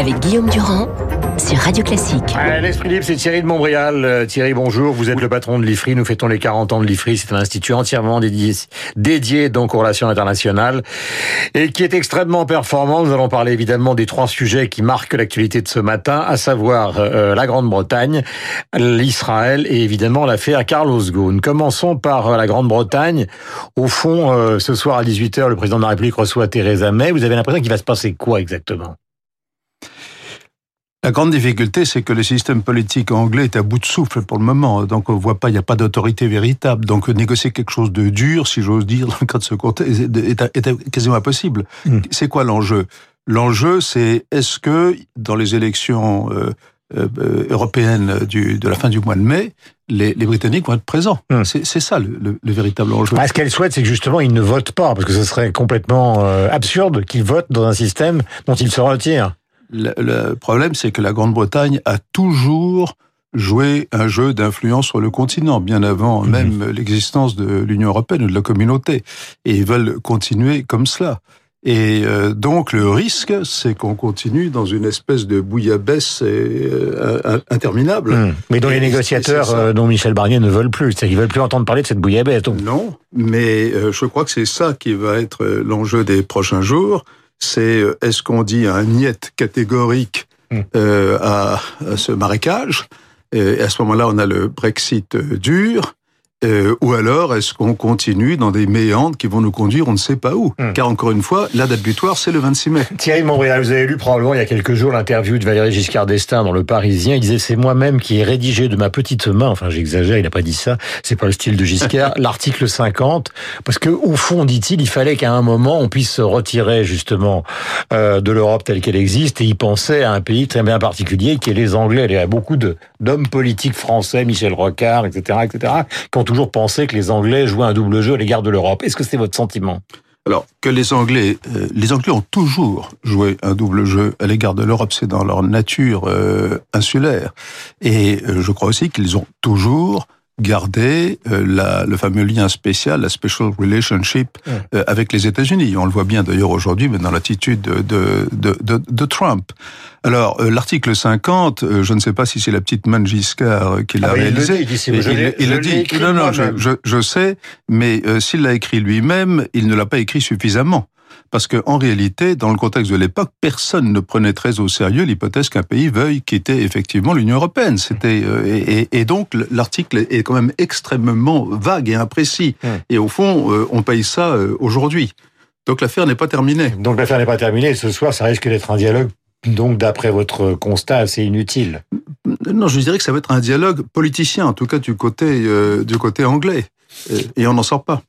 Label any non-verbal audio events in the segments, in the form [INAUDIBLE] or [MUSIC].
avec Guillaume Durand sur Radio Classique. L'Esprit Libre, c'est Thierry de Montbrial. Euh, Thierry, bonjour. Vous êtes le patron de l'IFRI. Nous fêtons les 40 ans de l'IFRI. C'est un institut entièrement dédié, donc aux relations internationales et qui est extrêmement performant. Nous allons parler évidemment des trois sujets qui marquent l'actualité de ce matin, à savoir euh, la Grande-Bretagne, l'Israël et évidemment l'affaire Carlos Ghosn. Commençons par euh, la Grande-Bretagne. Au fond, euh, ce soir à 18h, le président de la République reçoit Theresa May. Vous avez l'impression qu'il va se passer quoi exactement? La grande difficulté, c'est que le système politique anglais est à bout de souffle pour le moment. Donc, on voit pas, il n'y a pas d'autorité véritable. Donc, négocier quelque chose de dur, si j'ose dire, dans le cas de ce contexte, est, est, quasiment impossible. Mm. C'est quoi l'enjeu? L'enjeu, c'est est-ce que dans les élections euh, euh, du, de la fin du mois de mai, les, les Britanniques vont être présents? Mm. C'est ça le, le, le, véritable enjeu. ce qu'elle souhaite, c'est que justement, ils ne votent pas, parce que ce serait complètement euh, absurde qu'ils votent dans un système dont ils se retirent. Le, le problème, c'est que la Grande-Bretagne a toujours joué un jeu d'influence sur le continent, bien avant mmh. même l'existence de l'Union européenne ou de la communauté. Et ils veulent continuer comme cela. Et euh, donc le risque, c'est qu'on continue dans une espèce de bouillabaisse euh, interminable. Mmh. Mais dont les négociateurs, euh, dont Michel Barnier ne veulent plus, qu'ils veulent plus entendre parler de cette bouillabaisse. Donc. Non, mais je crois que c'est ça qui va être l'enjeu des prochains jours c'est euh, est-ce qu'on dit un niet catégorique hmm. euh, à, à, ce marécage? Et à ce moment-là, on a le Brexit euh, dur. Euh, ou alors, est-ce qu'on continue dans des méandres qui vont nous conduire on ne sait pas où hmm. Car encore une fois, la date butoir, c'est le 26 mai. Thierry Montréal, vous avez lu probablement il y a quelques jours l'interview de Valéry Giscard d'Estaing dans Le Parisien. Il disait, c'est moi-même qui ai rédigé de ma petite main, enfin j'exagère, il n'a pas dit ça, c'est pas le style de Giscard, [LAUGHS] l'article 50, parce que au fond, dit-il, il fallait qu'à un moment, on puisse se retirer justement euh, de l'Europe telle qu'elle existe, et il pensait à un pays très bien particulier, qui est les Anglais. Il y a beaucoup d'hommes politiques français, Michel Rocard, etc., etc., qui ont toujours pensé que les Anglais jouaient un double jeu à l'égard de l'Europe. Est-ce que c'est votre sentiment? Alors que les Anglais, euh, les Anglais ont toujours joué un double jeu à l'égard de l'Europe, c'est dans leur nature euh, insulaire. Et euh, je crois aussi qu'ils ont toujours garder euh, la, le fameux lien spécial, la special relationship euh, avec les États-Unis. On le voit bien d'ailleurs aujourd'hui, mais dans l'attitude de, de, de, de, Trump. Alors, euh, l'article 50, je ne sais pas si c'est la petite main Giscard qui l'a ah réalisé. Il, a dit. Non, non, je, je, je, sais, mais s'il l'a écrit lui-même, il ne l'a pas écrit suffisamment parce que en réalité, dans le contexte de l'époque, personne ne prenait très au sérieux l'hypothèse qu'un pays veuille quitter effectivement l'Union européenne. C'était euh, et, et, donc l'article est quand même extrêmement vague et imprécis. Hum. Et au fond, euh, on paye ça euh, aujourd'hui. Donc l'affaire n'est pas terminée. Donc l'affaire n'est pas terminée. Ce soir, ça risque d'être un dialogue. Donc, d'après votre constat, assez inutile. Non, je dirais que ça va être un dialogue politicien, en tout cas du côté du côté anglais, et on n'en sort pas.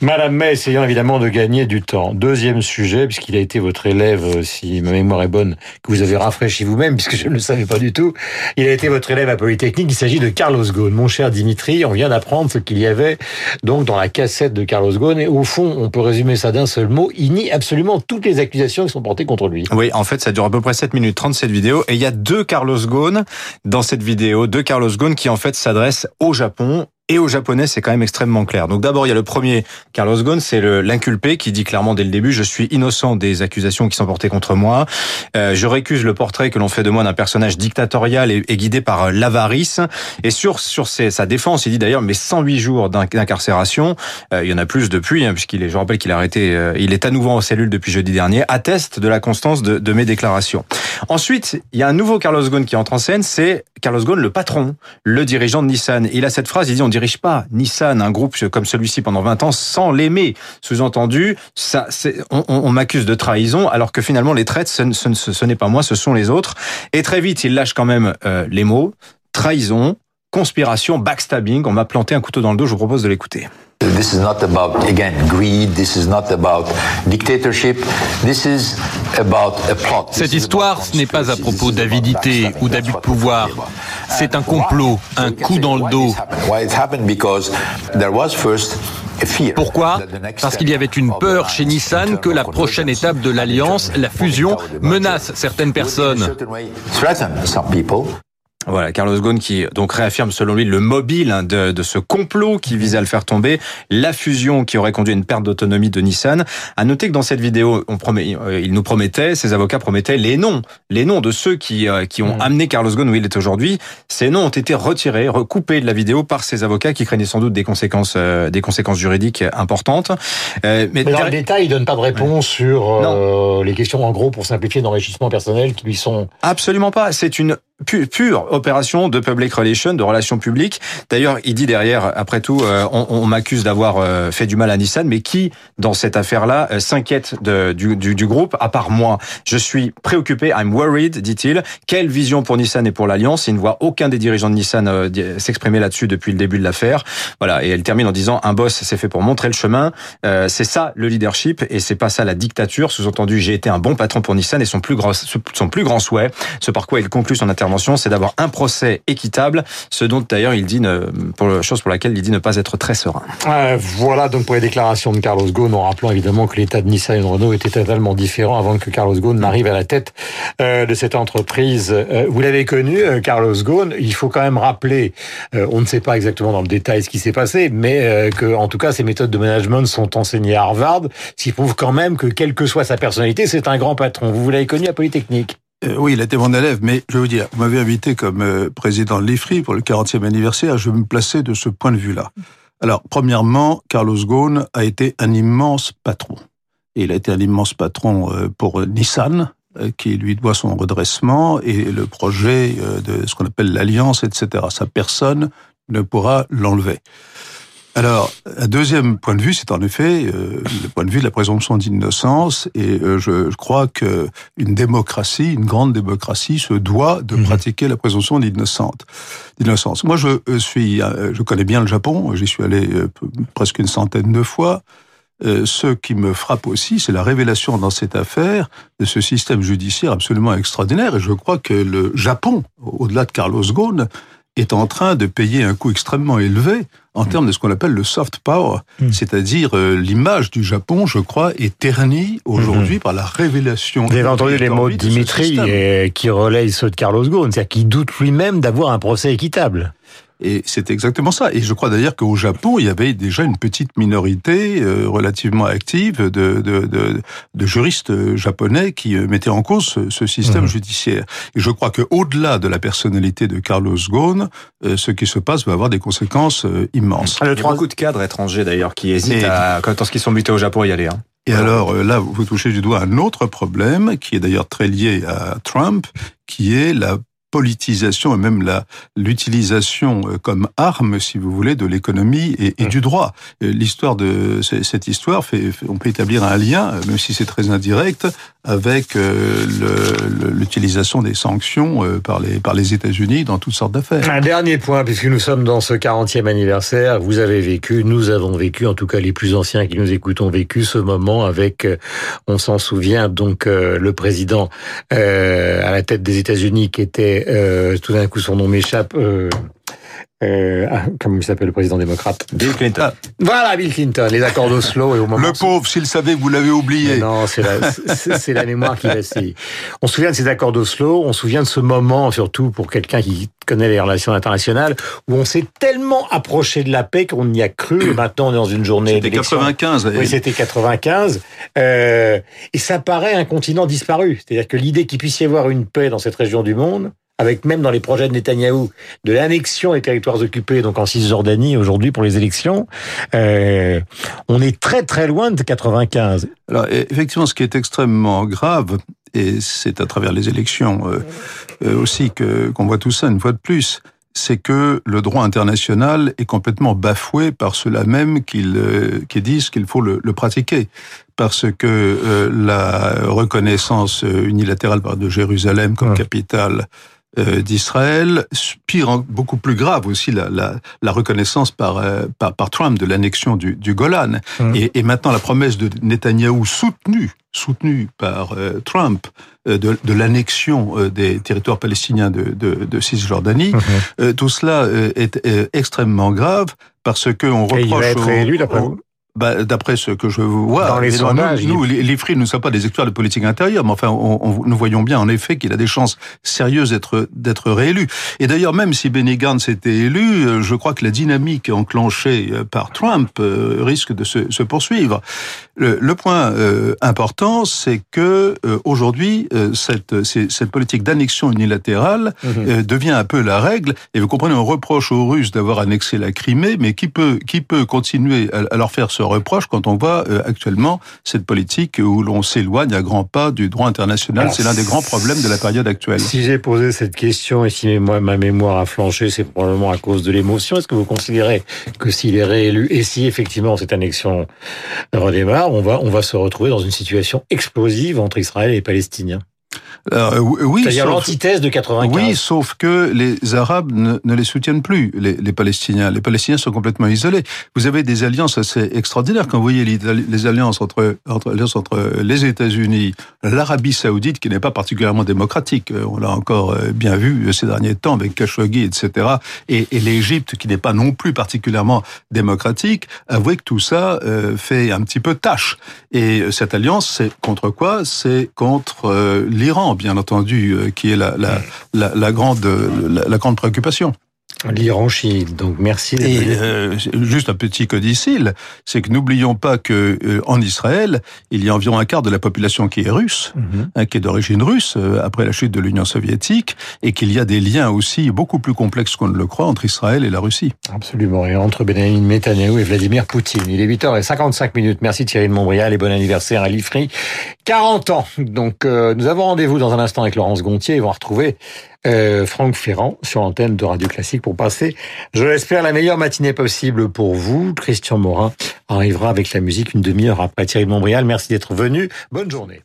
Madame May, essayant évidemment de gagner du temps. Deuxième sujet, puisqu'il a été votre élève, euh, si ma mémoire est bonne, que vous avez rafraîchi vous-même, puisque je ne le savais pas du tout. Il a été votre élève à Polytechnique. Il s'agit de Carlos Ghosn. Mon cher Dimitri, on vient d'apprendre ce qu'il y avait donc dans la cassette de Carlos Ghosn. Et au fond, on peut résumer ça d'un seul mot. Il nie absolument toutes les accusations qui sont portées contre lui. Oui, en fait, ça dure à peu près 7 minutes 30 cette vidéo. Et il y a deux Carlos Ghosn dans cette vidéo. Deux Carlos Ghosn qui en fait s'adressent au Japon et aux Japonais, c'est quand même extrêmement clair. Donc d'abord, il y a le premier, Carlos Ghosn, c'est l'inculpé qui dit clairement dès le début, je suis innocent des accusations qui sont portées contre moi. Euh, je récuse le portrait que l'on fait de moi d'un personnage dictatorial et, guidé par euh, l'avarice. Et sur sur sa défense, il dit d'ailleurs, mais 108 jours d'incarcération, euh, il y en a plus depuis, hein, puisqu'il est, je rappelle qu'il a arrêté, euh, il est à nouveau en cellule depuis jeudi dernier, atteste de la constance de, de mes déclarations. Ensuite, il y a un nouveau Carlos Ghosn qui entre en scène, c'est Carlos Ghosn, le patron, le dirigeant de Nissan. Il a cette phrase, il dit, on dirige pas Nissan, un groupe comme celui-ci pendant 20 ans sans l'aimer. Sous-entendu, ça, on, on m'accuse de trahison, alors que finalement les traites, ce, ce, ce n'est pas moi, ce sont les autres. Et très vite, il lâche quand même euh, les mots trahison, conspiration, backstabbing. On m'a planté un couteau dans le dos. Je vous propose de l'écouter. This is not about, again, greed. This is not about dictatorship. This is about a plot. Cette histoire, ce n'est pas à propos d'avidité ou d'abus de pouvoir. C'est un complot, un coup dans le dos. Pourquoi? Parce qu'il y avait une peur chez Nissan que la prochaine étape de l'alliance, la fusion, menace certaines personnes. Voilà, Carlos Ghosn qui donc réaffirme selon lui le mobile hein, de, de, ce complot qui visait à le faire tomber, la fusion qui aurait conduit à une perte d'autonomie de Nissan. À noter que dans cette vidéo, on promet, euh, il nous promettait, ses avocats promettaient les noms, les noms de ceux qui euh, qui ont amené Carlos Ghosn où il est aujourd'hui. Ces noms ont été retirés, recoupés de la vidéo par ses avocats qui craignaient sans doute des conséquences euh, des conséquences juridiques importantes. mais, mais dans le détail, il donne pas de réponse sur les questions en gros pour simplifier d'enrichissement personnel qui lui sont absolument pas. C'est une pure opération de public relation, de relations publiques. D'ailleurs, il dit derrière, après tout, euh, on, on m'accuse d'avoir euh, fait du mal à Nissan, mais qui, dans cette affaire-là, euh, s'inquiète du, du, du, groupe, à part moi? Je suis préoccupé, I'm worried, dit-il. Quelle vision pour Nissan et pour l'Alliance? Il ne voit aucun des dirigeants de Nissan s'exprimer là-dessus depuis le début de l'affaire. Voilà, et elle termine en disant, un boss, c'est fait pour montrer le chemin. c'est ça le leadership, et c'est pas ça la dictature. Sous-entendu, j'ai été un bon patron pour Nissan, et son plus grand, son plus grand souhait, ce par quoi il conclut son intervention, c'est d'avoir un procès équitable, ce dont d'ailleurs il dit, ne, chose pour laquelle il dit ne pas être très serein. Euh, voilà donc pour les déclarations de Carlos Ghosn, en rappelant évidemment que l'état de Nissan et de Renault était totalement différent avant que Carlos Ghosn n'arrive à la tête euh, de cette entreprise. Euh, vous l'avez connu, euh, Carlos Ghosn. Il faut quand même rappeler, euh, on ne sait pas exactement dans le détail ce qui s'est passé, mais que en tout cas ses méthodes de management sont enseignées à Harvard, ce qui prouve quand même que quelle que soit sa personnalité, c'est un grand patron. Vous l'avez connu à Polytechnique. Euh, oui, il était mon élève, mais je veux dire, vous m'avez invité comme euh, président de l'IFRI pour le 40e anniversaire, je vais me placer de ce point de vue-là. Alors, premièrement, Carlos Ghosn a été un immense patron. Il a été un immense patron euh, pour Nissan, qui lui doit son redressement et le projet de ce qu'on appelle l'alliance, etc. Sa personne ne pourra l'enlever. Alors, un deuxième point de vue, c'est en effet euh, le point de vue de la présomption d'innocence, et euh, je, crois que une démocratie, une grande démocratie, se doit de mhm. pratiquer la présomption d'innocence. Moi, je euh, suis, je connais bien le Japon, j'y suis allé presque une centaine de fois. ce qui me frappe aussi, c'est la révélation dans cette affaire de ce système judiciaire absolument extraordinaire. Et je crois que le Japon, au-delà de Carlos Ghosn, est en train de payer un coût extrêmement élevé en termes de ce qu'on appelle le soft power, hmm. c'est-à-dire euh, l'image du Japon, je crois, est ternie aujourd'hui hmm. par la révélation. Vous avez entendu les mots de Dimitri euh, qui relaye ceux de Carlos Ghosn, c'est-à-dire qu'il doute lui-même d'avoir un procès équitable. Et c'est exactement ça. Et je crois d'ailleurs qu'au Japon, il y avait déjà une petite minorité euh, relativement active de, de, de, de, juristes japonais qui euh, mettaient en cause ce, système mmh. judiciaire. Et je crois qu'au-delà de la personnalité de Carlos Ghosn, euh, ce qui se passe va avoir des conséquences immenses. Il y a beaucoup de cadres étrangers d'ailleurs qui hésitent à, quand lorsqu'ils sont butés au Japon, à y aller. Hein. Et alors là, vous touchez du doigt un autre problème qui est d'ailleurs très lié à Trump, qui est la politisation et même la l'utilisation euh, comme arme, si vous voulez, de l'économie et, et, du droit. L'histoire de cette histoire fait, on peut établir un lien, même si c'est très indirect, avec euh, l'utilisation des sanctions euh, par les États-Unis dans toutes sortes d'affaires. Un dernier point, puisque nous sommes dans ce 40e anniversaire, vous avez vécu, nous avons vécu, en tout cas les plus anciens qui nous écoutent ont vécu ce moment avec, on s'en souvient, donc le président à la tête des États-Unis qui était euh, tout d'un coup son nom m'échappe. Euh, ah, comment il s'appelle le président démocrate Bill Clinton. Voilà, Bill Clinton, les accords d'Oslo. Et au moment le pauvre, s'il savait, vous l'avez oublié. non, c'est la, mémoire qui reste. On se souvient de ces accords d'Oslo, on se souvient de ce moment, surtout pour quelqu'un qui connaît les relations internationales, où on s'est tellement approché de la paix qu'on y a cru, et maintenant on est dans une journée C'était 95. Oui, c'était 95. Euh, et ça paraît un continent disparu. C'est-à-dire que l'idée qu'il puisse y avoir une paix dans cette région du monde, avec même dans les projets de Netanyahou, de l'annexion des territoires occupés, donc en Cisjordanie aujourd'hui pour les élections, euh, on est très très loin de 95. Alors effectivement, ce qui est extrêmement grave, et c'est à travers les élections euh, euh, aussi que qu'on voit tout ça une fois de plus, c'est que le droit international est complètement bafoué par ceux-là même qui, qui disent qu'il faut le, le, pratiquer. Parce que la reconnaissance unilatérale de Jérusalem comme capitale euh, d'Israël, pire, beaucoup plus grave aussi la, la, la reconnaissance par, euh, par, par Trump de l'annexion du, du, Golan, mmh. et, et, maintenant la promesse de Netanyahou soutenue soutenue par euh, Trump de, de l'annexion des territoires palestiniens de, de, de Cisjordanie, mmh. tout cela est, extrêmement grave parce que on reproche. Et il va être élu, bah, D'après ce que je vois, dans les sondages, nous, nous, les Free, nous ne sommes pas des experts de politique intérieure, mais enfin, on, on, nous voyons bien en effet qu'il a des chances sérieuses d'être d'être réélu. Et d'ailleurs, même si Benny Gantz était élu, euh, je crois que la dynamique enclenchée euh, par Trump euh, risque de se, se poursuivre. Le, le point euh, important, c'est que euh, aujourd'hui, euh, cette, cette politique d'annexion unilatérale mmh. devient un peu la règle. Et vous comprenez, on reproche aux Russes d'avoir annexé la Crimée, mais qui peut qui peut continuer à, à leur faire ce reproche quand on voit actuellement cette politique où l'on s'éloigne à grands pas du droit international C'est l'un des grands problèmes de la période actuelle. Si j'ai posé cette question et si ma mémoire a flanché, c'est probablement à cause de l'émotion. Est-ce que vous considérez que s'il est réélu et si effectivement cette annexion redémarre, on va, on va se retrouver dans une situation explosive entre Israël et les Palestiniens? Euh, oui, c'est-à-dire l'antithèse de 95. Oui, sauf que les Arabes ne, ne les soutiennent plus, les, les, Palestiniens. Les Palestiniens sont complètement isolés. Vous avez des alliances assez extraordinaires quand vous voyez les, alliances entre, entre, entre les États-Unis, l'Arabie Saoudite, qui n'est pas particulièrement démocratique. On l'a encore euh, bien vu ces derniers temps avec Khashoggi, etc. Et, et l'Égypte, qui n'est pas non plus particulièrement démocratique. Avouez que tout ça euh, fait un petit peu tâche. Et cette alliance, c'est contre quoi? C'est contre euh, l'Iran, bien entendu, euh, qui est la, la grande préoccupation. L'Iran chiite, donc merci. Et euh, juste un petit codicile, c'est que n'oublions pas que euh, en Israël, il y a environ un quart de la population qui est russe, mm -hmm. hein, qui est d'origine russe euh, après la chute de l'Union soviétique, et qu'il y a des liens aussi beaucoup plus complexes qu'on ne le croit entre Israël et la Russie. Absolument, et entre Benjamin Netanyahu et Vladimir Poutine. Il est 8h55 minutes. Merci Thierry de Montbrial et bon anniversaire à l'IFRI. 40 ans. Donc euh, nous avons rendez-vous dans un instant avec Laurence Gontier. Ils vont retrouver euh, Franck Ferrand sur l'antenne de Radio Classique pour passer, je l'espère, la meilleure matinée possible pour vous. Christian Morin arrivera avec la musique une demi-heure après Thierry Montbrial. Merci d'être venu. Bonne journée.